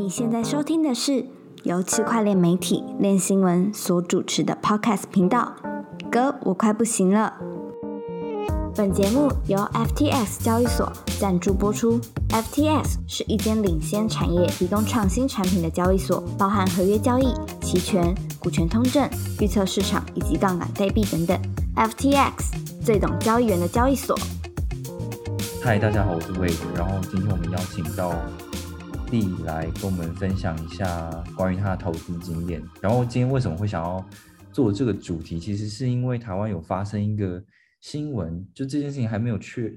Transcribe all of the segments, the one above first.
你现在收听的是由区块链媒体链新闻所主持的 Podcast 频道。哥，我快不行了。本节目由 FTX 交易所赞助播出。FTX 是一间领先产业、提供创新产品的交易所，包含合约交易、期权、股权通证、预测市场以及杠杆代币等等。FTX 最懂交易员的交易所。嗨，大家好，我是魏。然后今天我们邀请到丽来跟我们分享一下关于他的投资经验。然后今天为什么会想要做这个主题？其实是因为台湾有发生一个新闻，就这件事情还没有确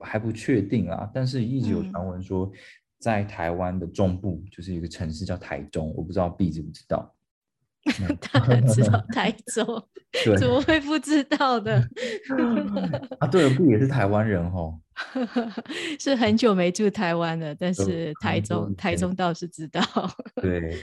还不确定啊，但是一直有传闻说在台湾的中部就是一个城市叫台中，我不知道 B 知不知道。当然知道台中，怎么会不知道的？啊，对了，B 也是台湾人哦。是很久没住台湾了，但是台中台中倒是知道。对，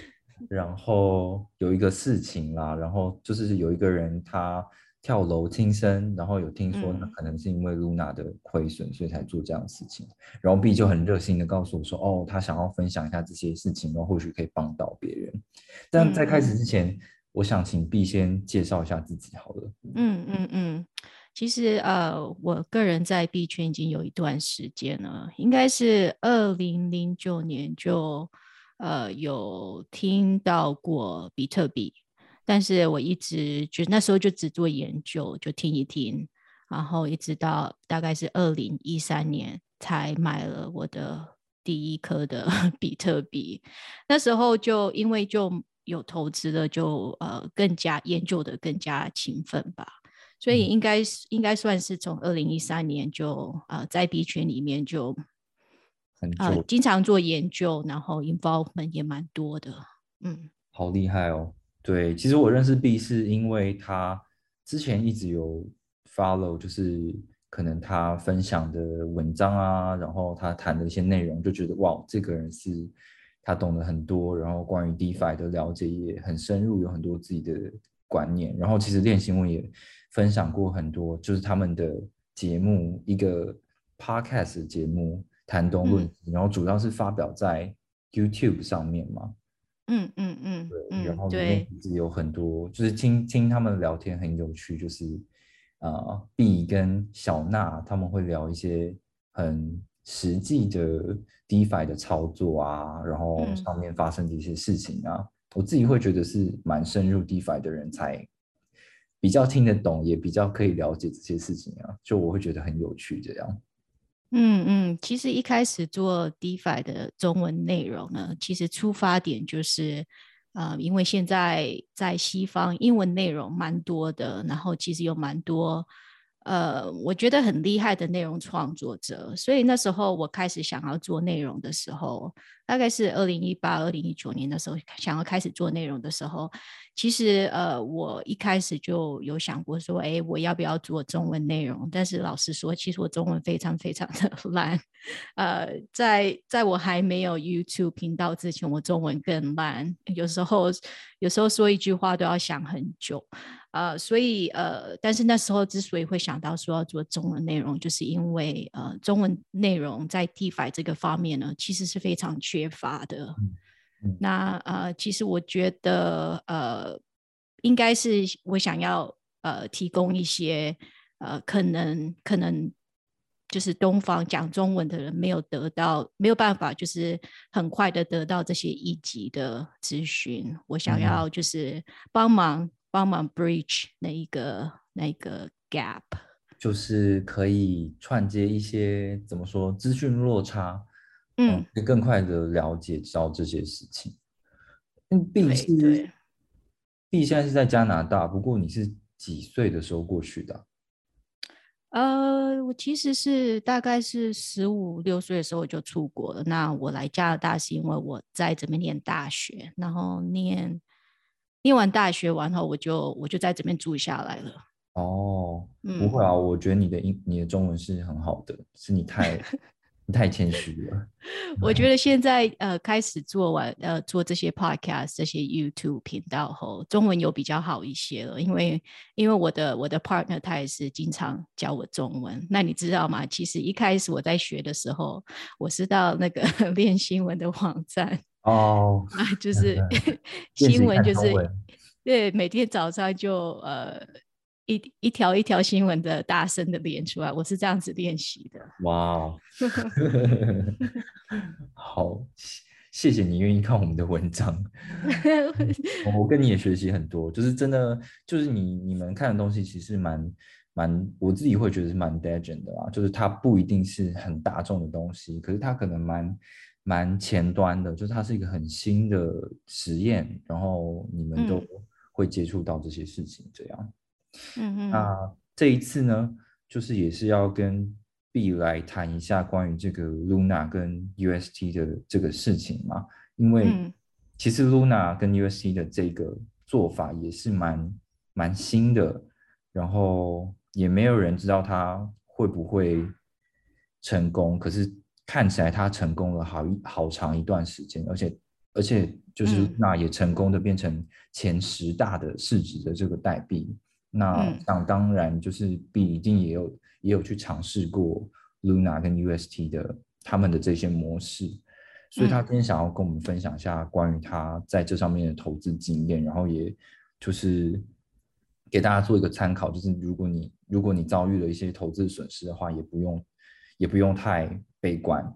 然后有一个事情啦，然后就是有一个人他跳楼轻生，然后有听说那可能是因为 Luna 的亏损，所以才做这样的事情。然后 B 就很热心的告诉我说，哦，他想要分享一下这些事情，然后或许可以帮到别人。但在开始之前，我想请 B 先介绍一下自己好了。嗯嗯嗯。其实呃，我个人在币圈已经有一段时间了，应该是二零零九年就呃有听到过比特币，但是我一直就那时候就只做研究，就听一听，然后一直到大概是二零一三年才买了我的第一颗的 比特币，那时候就因为就有投资了，就呃更加研究的更加勤奋吧。所以应该是应该算是从二零一三年就呃在币圈里面就呃经常做研究，然后 involvement 也蛮多的，嗯，好厉害哦。对，其实我认识 B 是因为他之前一直有 follow，就是可能他分享的文章啊，然后他谈的一些内容，就觉得哇，这个人是他懂得很多，然后关于 DeFi 的了解也很深入，有很多自己的观念，然后其实练新闻也。分享过很多，就是他们的节目，一个 podcast 节目谈东论西，然后主要是发表在 YouTube 上面嘛。嗯嗯嗯，对，然后里面其实有很多，就是听听他们聊天很有趣，就是啊，B 跟小娜他们会聊一些很实际的 DeFi 的操作啊，然后上面发生的一些事情啊，我自己会觉得是蛮深入 DeFi 的人才。比较听得懂，也比较可以了解这些事情啊，就我会觉得很有趣这样。嗯嗯，其实一开始做 DeFi 的中文内容呢，其实出发点就是，呃，因为现在在西方英文内容蛮多的，然后其实有蛮多。呃，我觉得很厉害的内容创作者，所以那时候我开始想要做内容的时候，大概是二零一八、二零一九年的时候，想要开始做内容的时候，其实呃，我一开始就有想过说，哎，我要不要做中文内容？但是老实说，其实我中文非常非常的 烂，呃，在在我还没有 YouTube 频道之前，我中文更烂，有时候有时候说一句话都要想很久。呃，所以呃，但是那时候之所以会想到说要做中文内容，就是因为呃，中文内容在 DeFi 这个方面呢，其实是非常乏的。那呃，其实我觉得呃，应该是我想要呃，提供一些呃，可能可能就是东方讲中文的人没有得到，没有办法，就是很快的得到这些一级的咨询。我想要就是帮忙。帮忙 bridge 那一个那个 gap，就是可以串接一些怎么说资讯落差，嗯，可以更快的了解到这些事情。嗯，B 是 B 现在是在加拿大，不过你是几岁的时候过去的？呃，我其实是大概是十五六岁的时候就出国了。那我来加拿大是因为我在这边念大学，然后念。念完大学完后，我就我就在这边住下来了。哦，不会啊，我觉得你的英你的中文是很好的，是你太你 太谦虚了。我觉得现在呃开始做完呃做这些 podcast 这些 YouTube 频道后，中文有比较好一些了，因为因为我的我的 partner 他也是经常教我中文。那你知道吗？其实一开始我在学的时候，我是到那个 练新闻的网站。哦，啊，就是新闻就是对，每天早上就呃一一条一条新闻的大声的练出来，我是这样子练习的。哇哦，好，谢谢谢你愿意看我们的文章。我我跟你也学习很多，就是真的，就是你你们看的东西其实蛮蛮，我自己会觉得是蛮 d e g e n 的啦，就是它不一定是很大众的东西，可是它可能蛮蛮前端的，就是它是一个很新的实验，然后你们都嗯会接触到这些事情，这样。嗯嗯。那这一次呢，就是也是要跟 B 来谈一下关于这个 Luna 跟 UST 的这个事情嘛，因为嗯。其实 Luna 跟 UST 的这个做法也是蛮蛮新的，然后也没有人知道它会不会成功，可是看起来它成功了好一好长一段时间，而且而且就是那也成功的变成前十大的市值的这个代币。那嗯。想当然就是 B 一定也有也有去尝试过 Luna 跟 UST 的他们的这些模式，所以他嗯。今天想要跟我们分享一下关于他在这上面的投资经验，然后也就是给大家做一个参考，就是如果你如果你遭遇了一些投资损失的话，也不用也不用太悲观。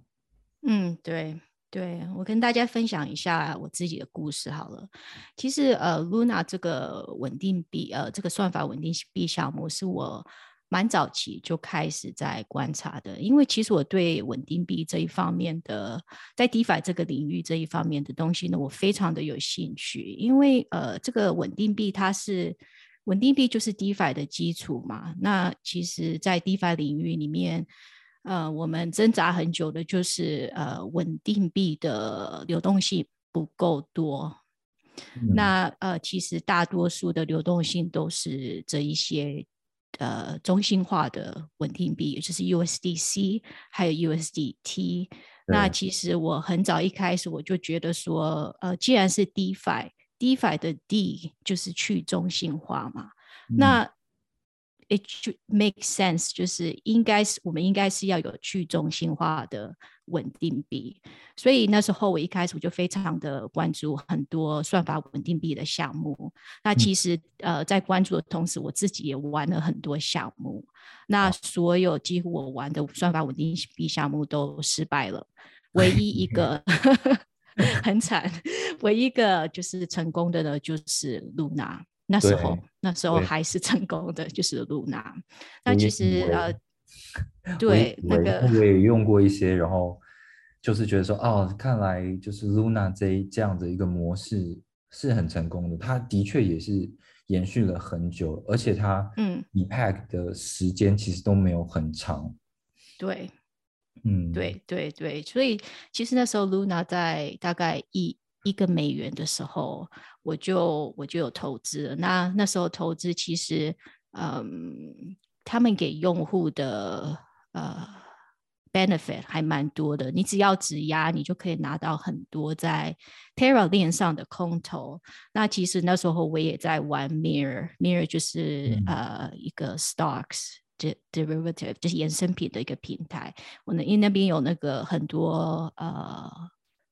嗯，对对，我跟大家分享一下我自己的故事好了。其实呃，Luna 这个稳定币呃这个算法稳定币项目是我蛮早期就开始在观察的，因为其实我对稳定币这一方面的，在 DeFi 这个领域这一方面的东西呢，我非常的有兴趣，因为呃这个稳定币它是。稳定币就是 DeFi 的基础嘛。那其实，在 DeFi 领域里面，呃，我们挣扎很久的就是呃，稳定币的流动性不够多。嗯那呃，其实大多数的流动性都是这一些呃中心化的稳定币，也就是 USDC 还有 USDT。那其实我很早一开始我就觉得说，呃，既然是 DeFi。DeFi 的 D 就是去中心化嘛，嗯那 it 就 make sense，就是应该是我们应该是要有去中心化的稳定币，所以那时候我一开始我就非常的关注很多算法稳定币的项目。那其实、呃在关注的同时，我自己也玩了很多项目。那所有几乎我玩的算法稳定币项目都失败了，唯一一个。很惨，唯一一个就是成功的呢，就是露娜。那时候，那时候还是成功的，就是露娜。那其实呃，对那个我也用过一些，然后就是觉得说，哦，看来就是 Luna 这一这样的一个模式是很成功的，它的确也是延续了很久，而且它嗯。epack 的时间其实都没有很长，对。嗯，对对对，所以其实那时候 Luna 在大概一一个美元的时候，我就我就有投资了。那那时候投资其实，嗯，他们给用户的呃 benefit 还蛮多的。你只要质押，你就可以拿到很多在 Terra 链上的空投。那其实那时候我也在玩 Mirror，Mirror 就是、嗯呃一个 stocks。de- derivative 就是衍生品的一个平台，我呢因为那边有那个很多呃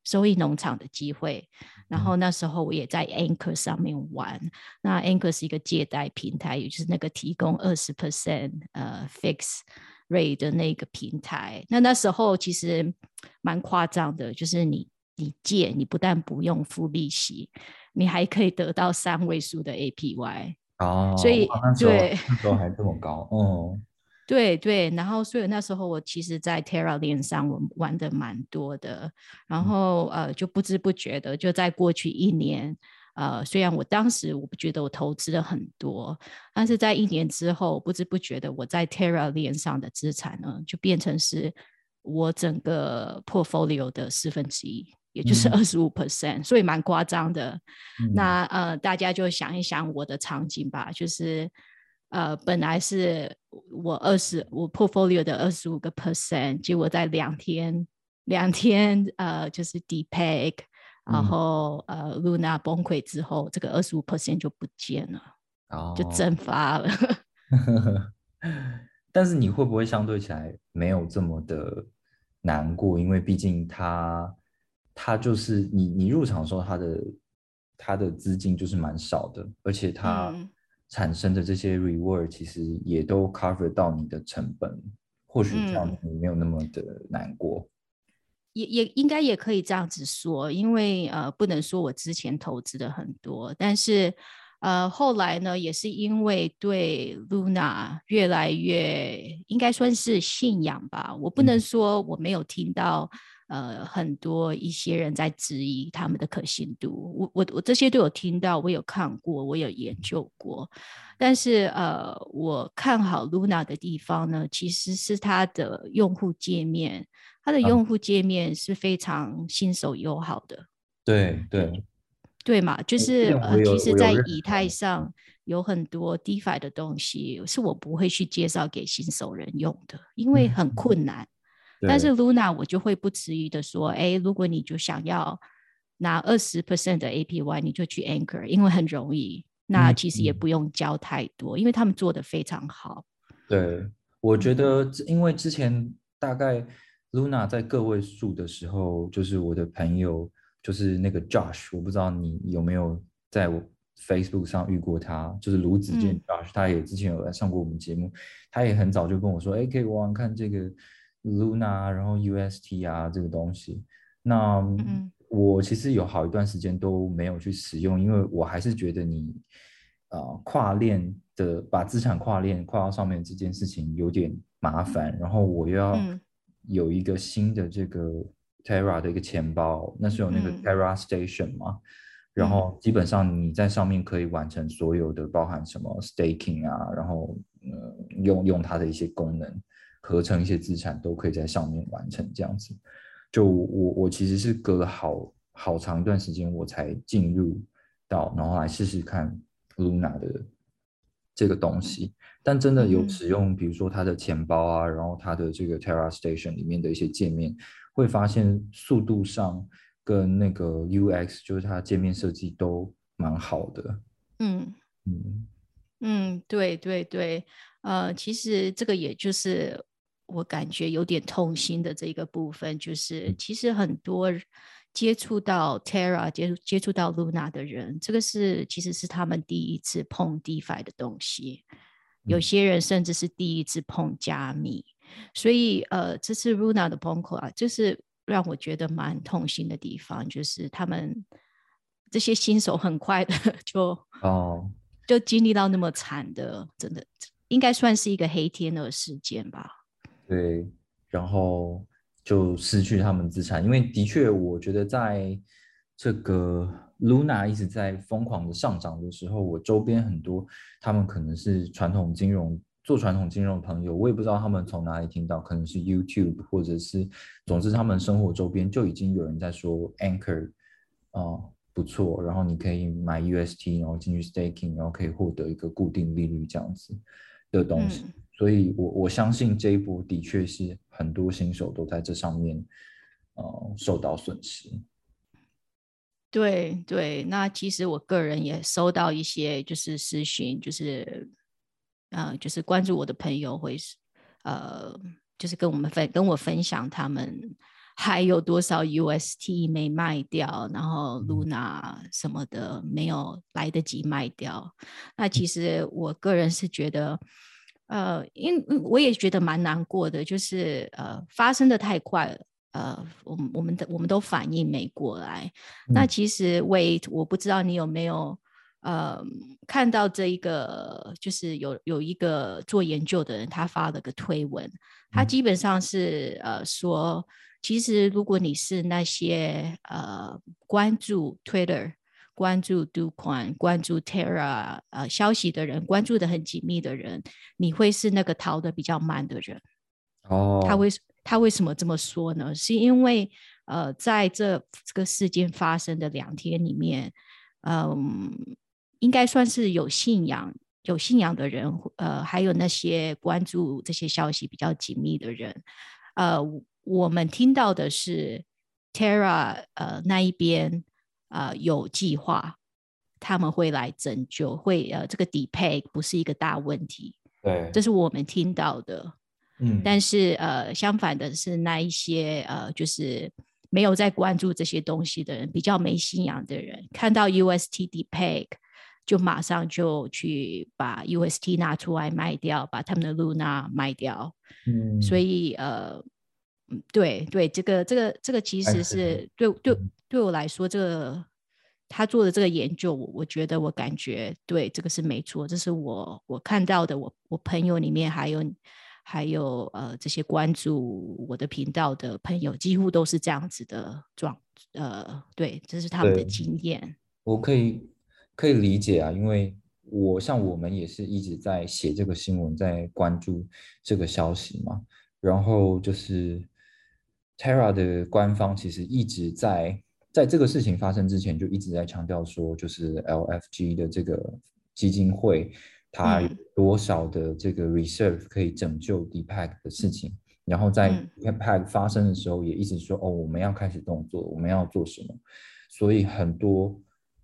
收益农场的机会，然后那时候我也在 Anchor 上面玩。那 Anchor 是一个借贷平台，也就是那个提供二十 percent 呃 fix rate 的那个平台。那那时候其实蛮夸张的，就是你你借，你不但不用付利息，你还可以得到三位数的 APY。哦，所以哇那时候对那时候还这么高，哦，对对，然后所以那时候我其实，在 Terra 链上我玩的蛮多的，然后呃就不知不觉的就在过去一年，呃虽然我当时我不觉得我投资了很多，但是在一年之后不知不觉的我在 Terra 链上的资产呢就变成是我整个 portfolio 的四分之一，也就是嗯。二十五 percent，所以蛮夸张的。嗯。那呃，大家就想一想我的场景吧，就是呃，本来是我二十我 portfolio 的二十五个 percent，结果在两天两天呃就是 depeg，然嗯后呃 Luna 崩溃之后，这个二十五 percent 就不见了，哦，就蒸发了。但是你会不会相对起来没有这么的难过？因为毕竟它它就是你你入场的时候，它的它的资金就是蛮少的，而且它产生的这些 reward 其实也都 cover 到你的成本，或许这样你没有那么的难过。也也应该也可以这样子说，因为呃，不能说我之前投资的很多，但是呃，后来呢，也是因为对 Luna 越来越应该算是信仰吧。我不能说我没有听到呃很多一些人在质疑他们的可信度，我我我这些都有听到，我有看过，我有研究过。但是呃，我看好 Luna 的地方呢，其实是它的用户界面。它的用户界面是非常新手友好的，对对对嘛，就是呃，其实，在以太上有很多 DeFi 的东西，是我不会去介绍给新手人用的，因为很困难。但是 Luna 我就会不迟疑的说，哎，如果你就想要拿二十 percent 的 APY，你就去 Anchor，因为很容易，那其实也不用教太多，因为他们做的非常好。对，我觉得因为之前大概。Luna 在个位数的时候，就是我的朋友，就是那个 Josh，我不知道你有没有在我 Facebook 上遇过他，就是卢子健 Josh，他也之前有来上过我们节目，他也很早就跟我说，哎，可以玩玩看这个 Luna，然后 UST 啊这个东西。那我其实有好一段时间都没有去使用，因为我还是觉得你啊跨链的把资产跨链跨到上面这件事情有点麻烦，然后我又要。有一个新的这个 Terra 的一个钱包，那是有那个 Terra Station 嘛，然后基本上你在上面可以完成所有的，包含什么 staking 啊，然后呃用用它的一些功能，合成一些资产都可以在上面完成这样子。就我我其实是隔了好好长一段时间我才进入到，然后来试试看 Luna 的。这个东西，但真的有使用，比如说它的钱包啊，然后它的这个 Terra Station 里面的一些界面，会发现速度上跟那个 UX，就是它界面设计都蛮好的。嗯嗯嗯，对对对，呃，其实这个也就是我感觉有点痛心的这个部分，就是其实很多。接触到 Terra 接触接触到 Luna 的人，这个是其实是他们第一次碰 DeFi 的东西，有些人甚至是第一次碰加密，所以呃，这次 Luna 的崩溃啊，就是让我觉得蛮痛心的地方，就是他们这些新手很快的 就哦，就经历到那么惨的，真的应该算是一个黑天鹅事件吧？对，然后。就失去他们资产，因为的确，我觉得在这个 Luna 一直在疯狂的上涨的时候，我周边很多他们可能是传统金融做传统金融的朋友，我也不知道他们从哪里听到，可能是 YouTube 或者是，总之他们生活周边就已经有人在说 Anchor 啊不错，然后你可以买 UST，然后进去 staking，然后可以获得一个固定利率这样子的东西。所以，我我相信这一波的确是很多新手都在这上面，呃，受到损失。对对，那其实我个人也收到一些就是私讯，就是呃，就是关注我的朋友会呃，就是跟我们分跟我分享他们还有多少 UST 没卖掉，然后 Luna 什么的没有来得及卖掉。那其实我个人是觉得。呃，因我也觉得蛮难过的，就是呃，发生的太快了，呃，我我们的我们都反应没过来。那其实，Wait，我不知道你有没有呃看到这一个，就是有有一个做研究的人，他发了个推文，他基本上是呃说，其实如果你是那些呃关注 Twitter。关注 Do 款、关注 Terra 呃消息的人，关注的很紧密的人，你会是那个逃的比较慢的人。哦，他为他为什么这么说呢？是因为呃，在这这个事件发生的两天里面，嗯，应该算是有信仰、有信仰的人，呃，还有那些关注这些消息比较紧密的人，呃，我们听到的是 Terra 呃那一边。呃，有计划，他们会来拯救，会呃，这个底配不是一个大问题。对，这是我们听到的。嗯，但是呃，相反的是那一些呃，就是没有在关注这些东西的人，比较没信仰的人，看到 UST Depeg 就马上就去把 UST 拿出来卖掉，把他们的 Luna 卖掉。嗯，所以呃，嗯，对对，这个这个这个其实是对对对我来说，这个他做的这个研究，我我觉得我感觉对这个是没错，这是我我看到的，我我朋友里面还有。还有呃，这些关注我的频道的朋友，几乎都是这样子的状，呃，对，这是他们的经验。我可以可以理解啊，因为我像我们也是一直在写这个新闻，在关注这个消息嘛。然后就是 Terra 的官方其实一直在在这个事情发生之前就一直在强调说，就是 LFG 的这个基金会。它有多少的这个 reserve 可以拯救 Deepak 的事情？然后在 Deepak 发生的时候，也一直说哦，我们要开始动作，我们要做什么？所以很多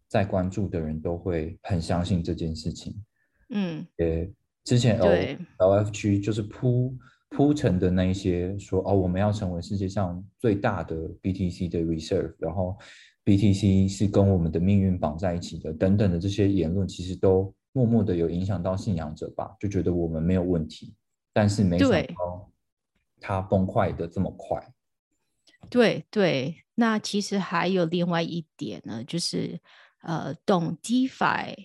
在关注的人都会很相信这件事情。嗯，也之前 L LFG 就是铺铺陈的那一些说哦，我们要成为世界上最大的 BTC 的 reserve，然后 BTC 是跟我们的命运绑在一起的，等等的这些言论，其实都。默默的有影响到信仰者吧，就觉得我们没有问题，但是没想到它崩坏的这么快。对对，那其实还有另外一点呢，就是呃，懂 DeFi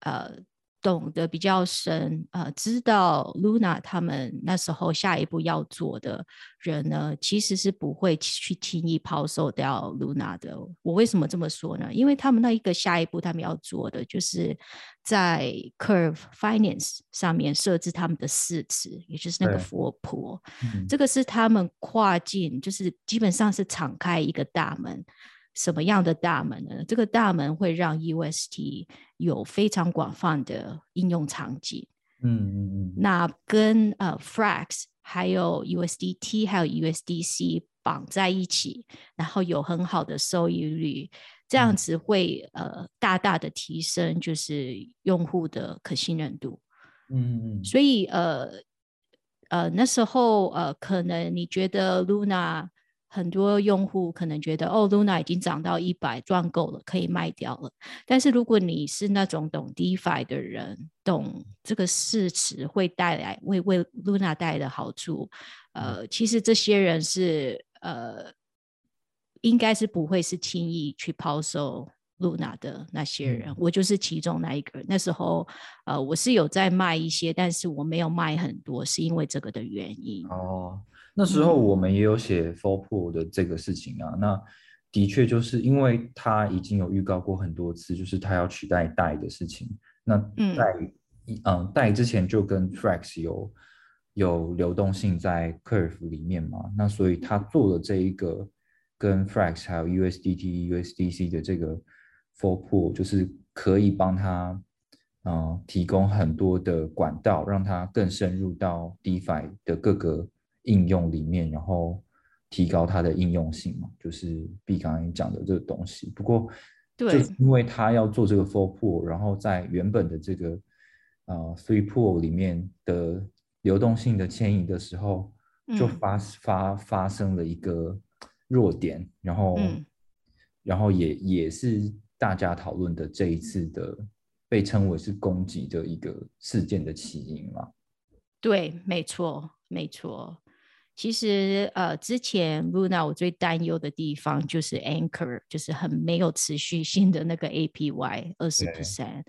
呃。懂得比较深，呃，知道 Luna 他们那时候下一步要做的人呢，其实是不会去轻易抛售掉 Luna 的。我为什么这么说呢？因为他们那一个下一步他们要做的，就是在 Curve Finance 上面设置他们的市值，也就是那个 Four Pool。这个是他们跨境，就是基本上是敞开一个大门。什么样的大门呢？这个大门会让 UST 有非常广泛的应用场景。嗯嗯嗯。那跟呃 Frax 还有 USDT 还有 USDC 绑在一起，然后有很好的收益率，这样子会呃大大的提升就是用户的可信任度。嗯嗯。所以呃呃那时候呃可能你觉得 Luna。很多用户可能觉得，哦，Luna 已经涨到一百，赚够了，可以卖掉了。但是如果你是那种懂 DeFi 的人，懂这个市值会带来为为 Luna 带来的好处，呃，其实这些人是呃，应该是不会是轻易去抛售 Luna 的那些人。我就是其中那一个。那时候，呃，我是有在卖一些，但是我没有卖很多，是因为这个的原因。哦。那时候我们也有写 Four Pool 的这个事情啊，那的确就是因为他已经有预告过很多次，就是他要取代代的事情。那代嗯代之前就跟 Frax 有有流动性在 Curve 里面嘛，那所以他做了这一个跟 Frax 还有 USDT USDC 的这个 Four Pool，就是可以帮他嗯提供很多的管道，让它更深入到 DeFi 的各个。应用里面，然后提高它的应用性嘛，就是 B 刚刚讲的这个东西。不过，对，因为他要做这个 Four Pool，然后在原本的这个呃 Three Pool 里面的流动性的迁移的时候，就发发发生了一个弱点，然后，然后也也是大家讨论的这一次的被称为是攻击的一个事件的起因嘛。对，没错，没错。其实，呃，之前 Luna 我最担忧的地方就是 Anchor，就是很没有持续性的那个 APY 二十 percent。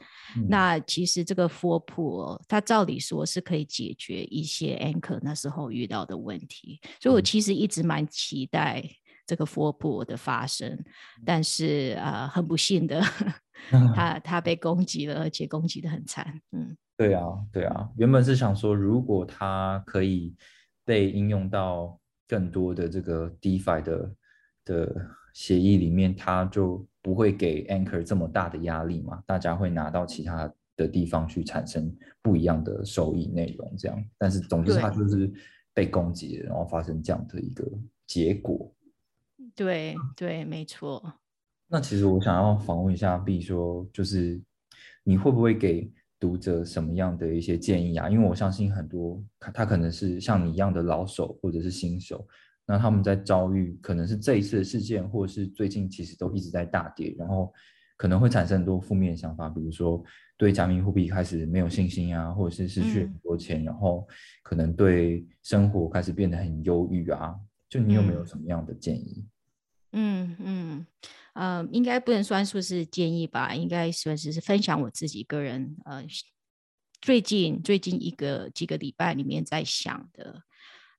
那其实这个 Four Pool 它照理说是可以解决一些 Anchor 那时候遇到的问题，所以我其实一直蛮期待这个 Four Pool 的发生。但是，呃，很不幸的，它 它被攻击了，而且攻击的很惨。嗯，对啊，对啊，原本是想说，如果它可以。被应用到更多的这个 DeFi 的的协议里面，它就不会给 Anchor 这么大的压力嘛？大家会拿到其他的地方去产生不一样的收益内容，这样。但是总之它就是被攻击，然后发生这样的一个结果。对对，没错。那其实我想要访问一下 B，说就是你会不会给？读者什么样的一些建议啊？因为我相信很多他他可能是像你一样的老手或者是新手，那他们在遭遇可能是这一次的事件，或者是最近其实都一直在大跌，然后可能会产生很多负面想法，比如说对加密货币开始没有信心啊，或者是失去很多钱，然后可能对生活开始变得很忧郁啊。就你有没有什么样的建议？嗯嗯呃，应该不能算说是建议吧，应该算是是分享我自己个人呃最近最近一个几个礼拜里面在想的。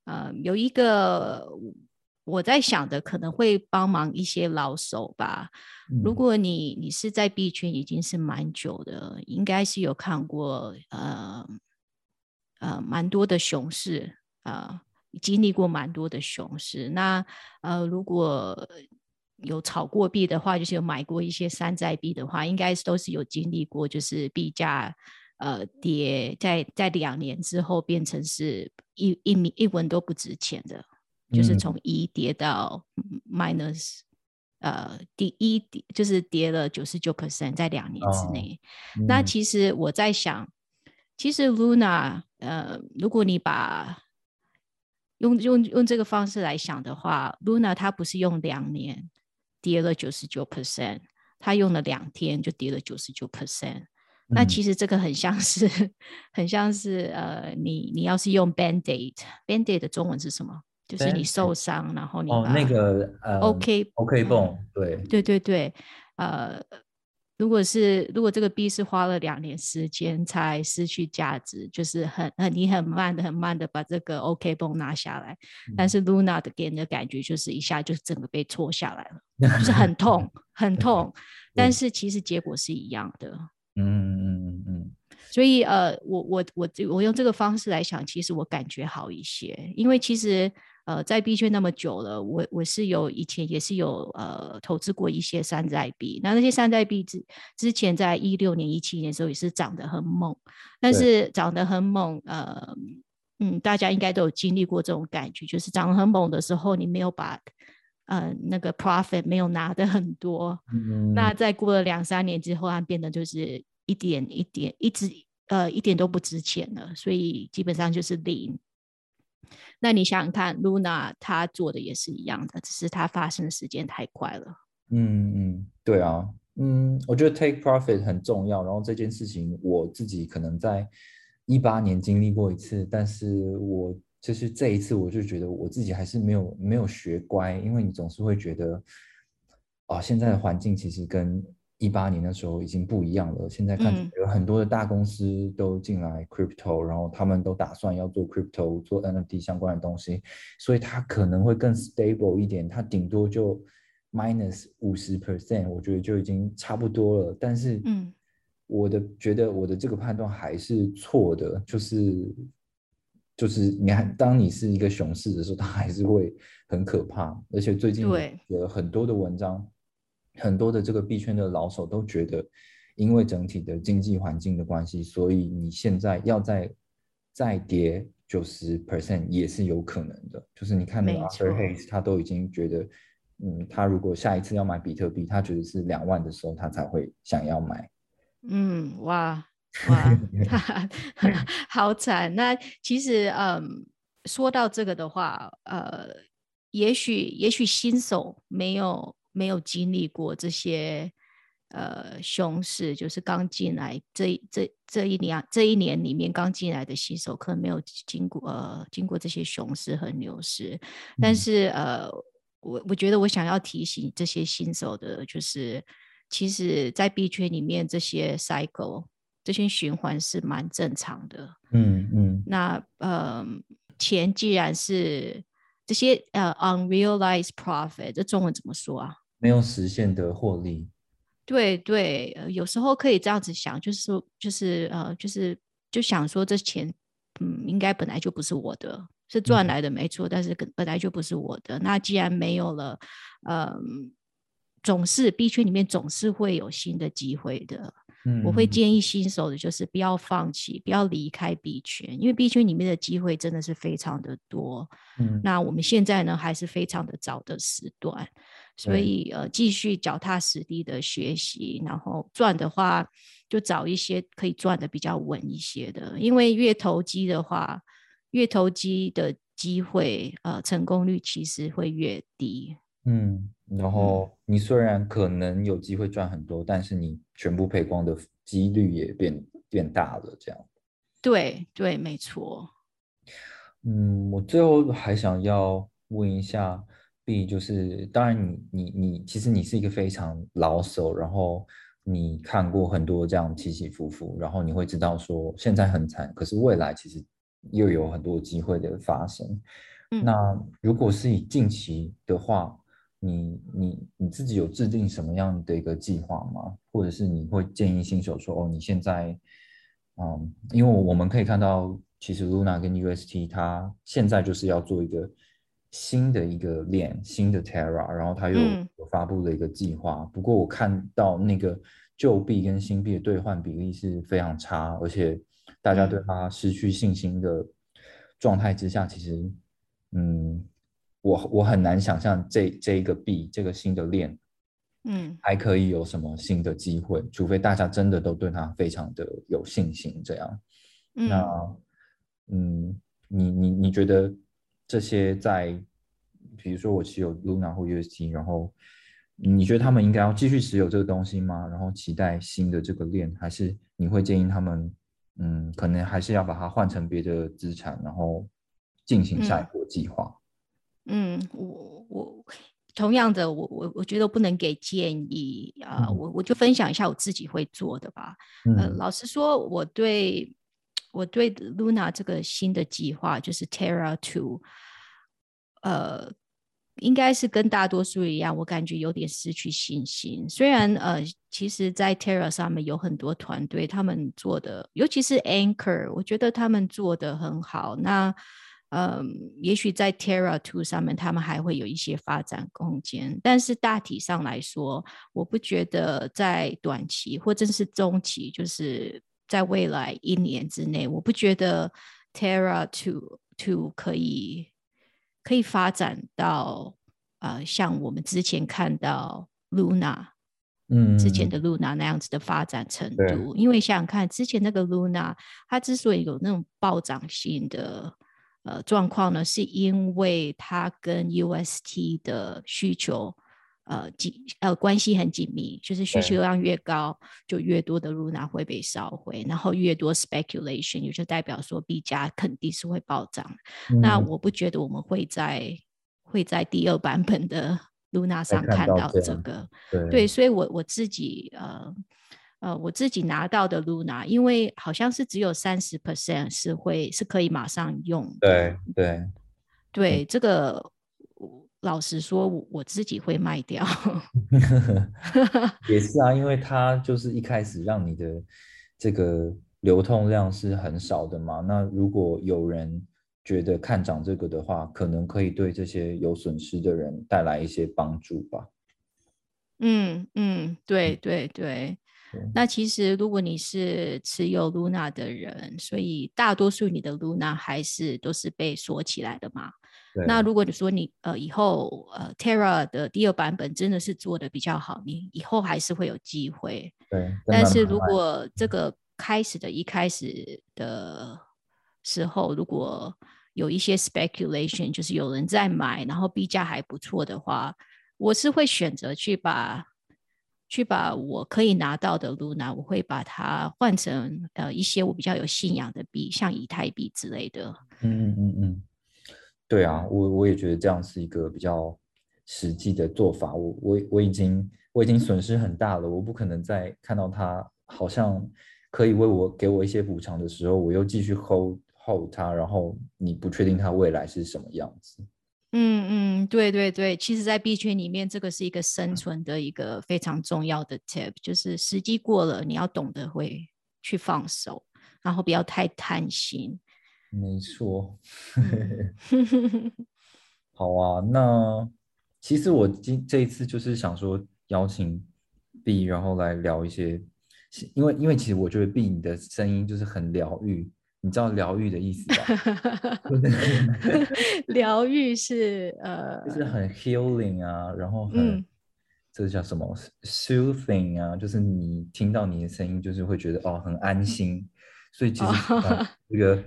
呃，有一个我在想的，可能会帮忙一些老手吧。如果你你是在币圈已经是蛮久的，应该是有看过呃呃蛮多的熊市啊，经历过蛮多的熊市。那呃，如果有炒过币的话，就是有买过一些山寨币的话，应该是都是有经历过，就是币价。呃，跌在在两年之后变成是一一米一文都不值钱的，就是从一跌到 minus，呃，第一跌就是跌了九十九 percent 在两年之内。那其实我在想，其实 Luna，呃，如果你把用用用这个方式来想的话，Luna 它不是用两年跌了九十九 percent，它用了两天就跌了九十九 percent。那其实这个很像是，很像是呃，你你要是用 band aid，band aid 的中文是什么？就是你受伤，然后你哦那个呃 OK OK 泵，对对对对，呃，如果是如果这个 B 是花了两年时间才失去价值，就是很很你很慢的很慢的把这个 OK 绷拿下来，但是 Luna 的给人的感觉就是一下就整个被戳下来了，就是很痛很痛，但是其实结果是一样的。嗯嗯嗯嗯，所以呃，我我我我用这个方式来想，其实我感觉好一些，因为其实呃，在币圈那么久了，我我是有以前也是有呃投资过一些山寨币，那那些山寨币之之前在一六年一七年的时候也是涨得很猛，但是涨得很猛，呃嗯，大家应该都有经历过这种感觉，就是涨得很猛的时候，你没有把。呃，那个 profit 没有拿的很多，那在过了两三年之后，它变得就是一点一点，一直呃一点都不值钱了，所以基本上就是零。那你想想看，Luna 它做的也是一样的，只是它发生的时间太快了。嗯嗯，对啊，嗯，我觉得 take profit 很重要。然后这件事情我自己可能在一八年经历过一次，但是我。就是这一次，我就觉得我自己还是没有没有学乖，因为你总是会觉得，啊，现在的环境其实跟一八年的时候已经不一样了。现在看有很多的大公司都进来 crypto，然后他们都打算要做 crypto、做 NFT 相关的东西，所以它可能会更 stable 一点，它顶多就 minus 五十 percent，我觉得就已经差不多了。但是，嗯，我的觉得我的这个判断还是错的，就是。就是你看，当你是一个熊市的时候，它还是会很可怕。而且最近有很多的文章，很多的这个币圈的老手都觉得，因为整体的经济环境的关系，所以你现在要再再跌九十 percent 也是有可能的。就是你看那个 Arthur Hayes，他都已经觉得，嗯，他如果下一次要买比特币，他觉得是两万的时候，他才会想要买。嗯，哇。哇，好惨！那其实，嗯，说到这个的话，呃，也许也许新手没有没有经历过这些呃熊市，就是刚进来这这这一年这一年里面刚进来的新手，可能没有经过呃经过这些熊市和牛市。但是，呃，我我觉得我想要提醒这些新手的，就是其实，在币圈里面这些 cycle。这些循环是蛮正常的，嗯嗯。那呃，钱既然是这些呃 unrealized profit，这中文怎么说啊？没有实现的获利。对对，有时候可以这样子想，就是说，就是呃，就是就想说，这钱嗯，应该本来就不是我的，是赚来的没错，但是本来就不是我的。那既然没有了，嗯，总是币圈里面总是会有新的机会的。我会建议新手的就是不要放弃，不要离开币圈，因为币圈里面的机会真的是非常的多。嗯，那我们现在呢还是非常的早的时段，所以呃继续脚踏实地的学习，然后赚的话就找一些可以赚的比较稳一些的，因为越投机的话，越投机的机会，呃，成功率其实会越低。嗯，然后你虽然可能有机会赚很多，但是你全部赔光的几率也变变大了，这样。对对，没错。嗯，我最后还想要问一下 B，就是当然你你你其实你是一个非常老手，然后你看过很多这样起起伏伏，然后你会知道说现在很惨，可是未来其实又有很多机会的发生。那如果是以近期的话，你你你自己有制定什么样的一个计划吗？或者是你会建议新手说，哦，你现在，嗯，因为我们可以看到，其实 Luna 跟 UST 它现在就是要做一个新的一个链，新的 Terra，然后它又有发布了一个计划。不过我看到那个旧币跟新币的兑换比例是非常差，而且大家对它失去信心的状态之下，其实，嗯。我我很难想象这这一个币这个新的链，嗯，还可以有什么新的机会，除非大家真的都对它非常的有信心，这样。那，嗯，你你你觉得这些在，比如说我持有 Luna 或 UST，然后你觉得他们应该要继续持有这个东西吗？然后期待新的这个链，还是你会建议他们，嗯，可能还是要把它换成别的资产，然后进行下一步计划？嗯，我我同样的，我我我觉得不能给建议啊，我我就分享一下我自己会做的吧。呃，老实说，我对我对 Luna 这个新的计划，就是 Terra Two，呃，应该是跟大多数一样，我感觉有点失去信心。虽然呃，其实，在 Terra 上面有很多团队，他们做的，尤其是 Anchor，我觉得他们做的很好。那嗯，也许在 Terra Two 上面，他们还会有一些发展空间，但是大体上来说，我不觉得在短期或者是中期，就是在未来一年之内，我不觉得 Terra Two Two 可以可以发展到呃像我们之前看到 Luna，嗯，之前的 Luna 那样子的发展程度，因为想想看，之前那个 Luna，它之所以有那种暴涨性的。呃，状况呢，是因为它跟 UST 的需求，呃紧呃关系很紧密，就是需求量越高，就越多的 Luna 会被烧毁，然后越多 speculation，也就代表说币价肯定是会暴涨。那我不觉得我们会在会在第二版本的 Luna 上看到这个，对，所以我我自己呃。呃，我自己拿到的 Luna，因为好像是只有三十 percent 是会是可以马上用。对对对，这个老实说，我自己会卖掉。也是啊，因为它就是一开始让你的这个流通量是很少的嘛。那如果有人觉得看涨这个的话，可能可以对这些有损失的人带来一些帮助吧。嗯嗯，对对对。那其实，如果你是持有 Luna 的人，所以大多数你的 Luna 还是都是被锁起来的嘛。那如果你说你呃以后呃 Terra 的第二版本真的是做的比较好，你以后还是会有机会。对。但是如果这个开始的一开始的时候，如果有一些 speculation，就是有人在买，然后币价还不错的话，我是会选择去把。去把我可以拿到的 Luna，我会把它换成呃一些我比较有信仰的币，像以太币之类的。嗯嗯嗯嗯，对啊，我我也觉得这样是一个比较实际的做法。我我我已经我已经损失很大了，我不可能再看到它好像可以为我给我一些补偿的时候，我又继续 hold hold 它，然后你不确定它未来是什么样子。嗯嗯，对对对，其实，在币圈里面，这个是一个生存的一个非常重要的 tip，就是时机过了，你要懂得会去放手，然后不要太贪心。没错。好啊，那其实我今这一次就是想说邀请 B，，然后来聊一些，因为因为其实我觉得 B 你的声音就是很疗愈。你知道疗愈的意思吧？疗愈是呃，就是很 healing 啊，然后很这叫什么 soothing 啊，就是你听到你的声音，就是会觉得哦很安心。所以其实这个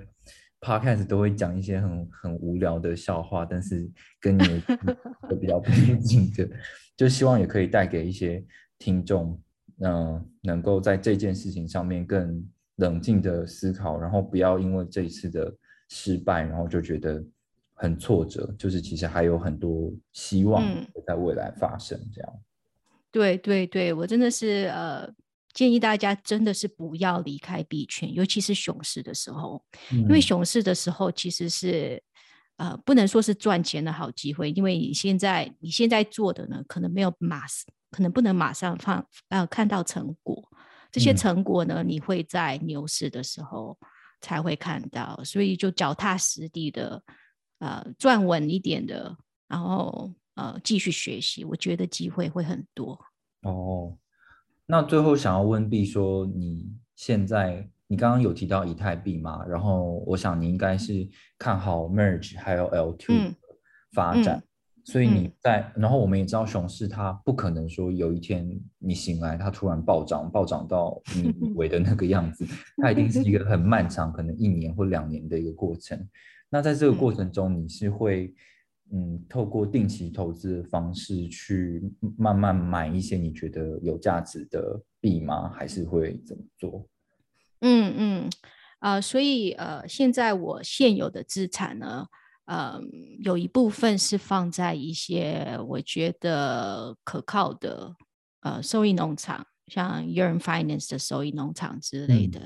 podcast 都会讲一些很很无聊的笑话，但是跟你都比较 贴近的，就希望也可以带给一些听众，嗯，能够在这件事情上面更冷静的思考，然后不要因为这一次的失败，然后就觉得很挫折，就是其实还有很多希望在未来发生。这样，对对对，我真的是呃。建议大家真的是不要离开币圈，尤其是熊市的时候，因为熊市的时候其实是呃不能说是赚钱的好机会，因为你现在你现在做的呢，可能没有马可能不能马上放呃看到成果，这些成果呢，你会在牛市的时候才会看到，所以就脚踏实地的呃赚稳一点的，然后呃继续学习，我觉得机会会很多哦。那最后想要问 B 说，你现在你刚刚有提到以太币嘛？然后我想你应该是看好 Merge 还有 L2 发展，所以你在，然后我们也知道熊市它不可能说有一天你醒来它突然暴涨，暴涨到你以 为的那个样子，它一定是一个很漫长，可能一年或两年的一个过程。那在这个过程中，你是会。嗯，透过定期投资的方式去慢慢买一些你觉得有价值的币吗？还是会怎么做？嗯嗯，啊，所以呃，现在我现有的资产呢，呃，有一部分是放在一些我觉得可靠的呃收益农场，像 Yearn Finance 的收益农场之类的。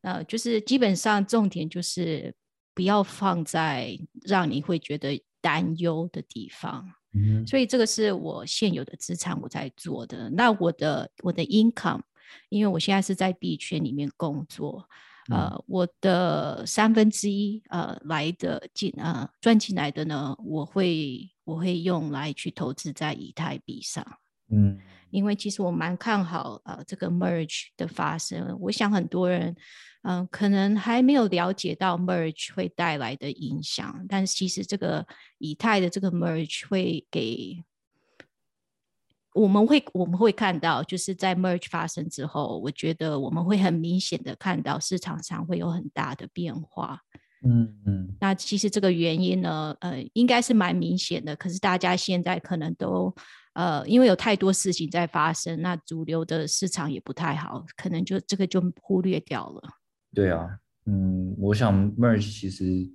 呃，就是基本上重点就是不要放在让你会觉得。担忧的地方，嗯所以这个是我现有的资产我在做的。那我的我的 income，因为我现在是在币圈里面工作，呃，我的三分之一呃来的进呃赚进来的呢，我会我会用来去投资在以太币上。嗯，因为其实我蛮看好呃这个 merge 的发生，我想很多人。嗯，可能还没有了解到 merge 会带来的影响，但是其实这个以太的这个 merge 会给我们会我们会看到，就是在 merge 发生之后，我觉得我们会很明显的看到市场上会有很大的变化。嗯嗯，那其实这个原因呢，呃，应该是蛮明显的，可是大家现在可能都呃，因为有太多事情在发生，那主流的市场也不太好，可能就这个就忽略掉了。对啊，嗯，我想 merge 其实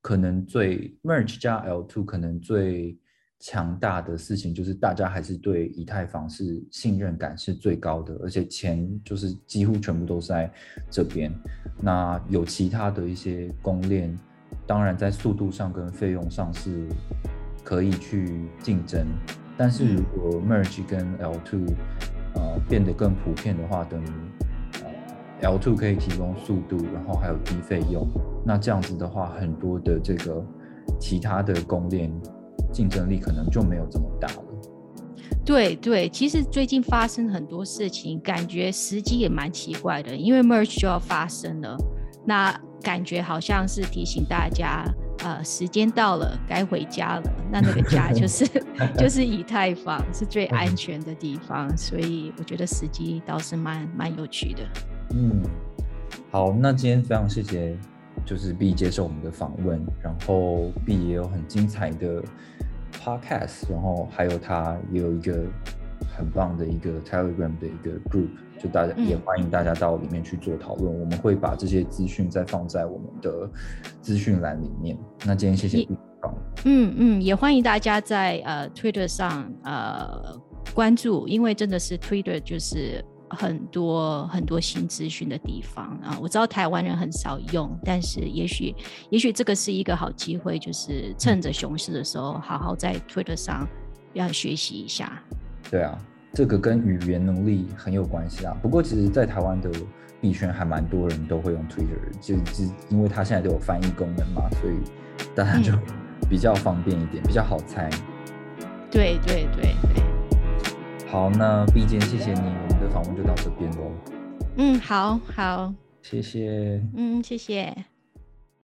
可能最 merge 加 L two 可能最强大的事情就是大家还是对以太坊是信任感是最高的，而且钱就是几乎全部都是在这边。那有其他的一些公链，当然在速度上跟费用上是可以去竞争，但是如果 merge 跟 L two 呃变得更普遍的话，等于。L two 可以提供速度，然后还有低费用。那这样子的话，很多的这个其他的公链竞争力可能就没有这么大了。对对，其实最近发生很多事情，感觉时机也蛮奇怪的，因为 merge 就要发生了，那感觉好像是提醒大家，呃，时间到了，该回家了。那那个家就是就是以太坊是最安全的地方，所以我觉得时机倒是蛮蛮有趣的。嗯，好，那今天非常谢谢，就是 B 接受我们的访问，然后 B 也有很精彩的 podcast，然后还有他也有一个很棒的一个 Telegram 的一个 group，就大家也欢迎大家到里面去做讨论，我们会把这些资讯再放在我们的资讯栏里面。那今天谢谢 B，嗯嗯，也欢迎大家在呃 Twitter 上呃关注，因为真的是 Twitter 就是。很多很多新资讯的地方啊，我知道台湾人很少用，但是也许也许这个是一个好机会，就是趁着熊市的时候，好好在 Twitter 上要学习一下。对啊，这个跟语言能力很有关系啊。不过其实，在台湾的币圈还蛮多人都会用 Twitter，就就因为它现在都有翻译功能嘛，所以大家就比较方便一点，比较好猜。对对对对。好，那毕坚，谢谢你，我们的访问就到这边喽。嗯，好好，谢谢。嗯，谢谢。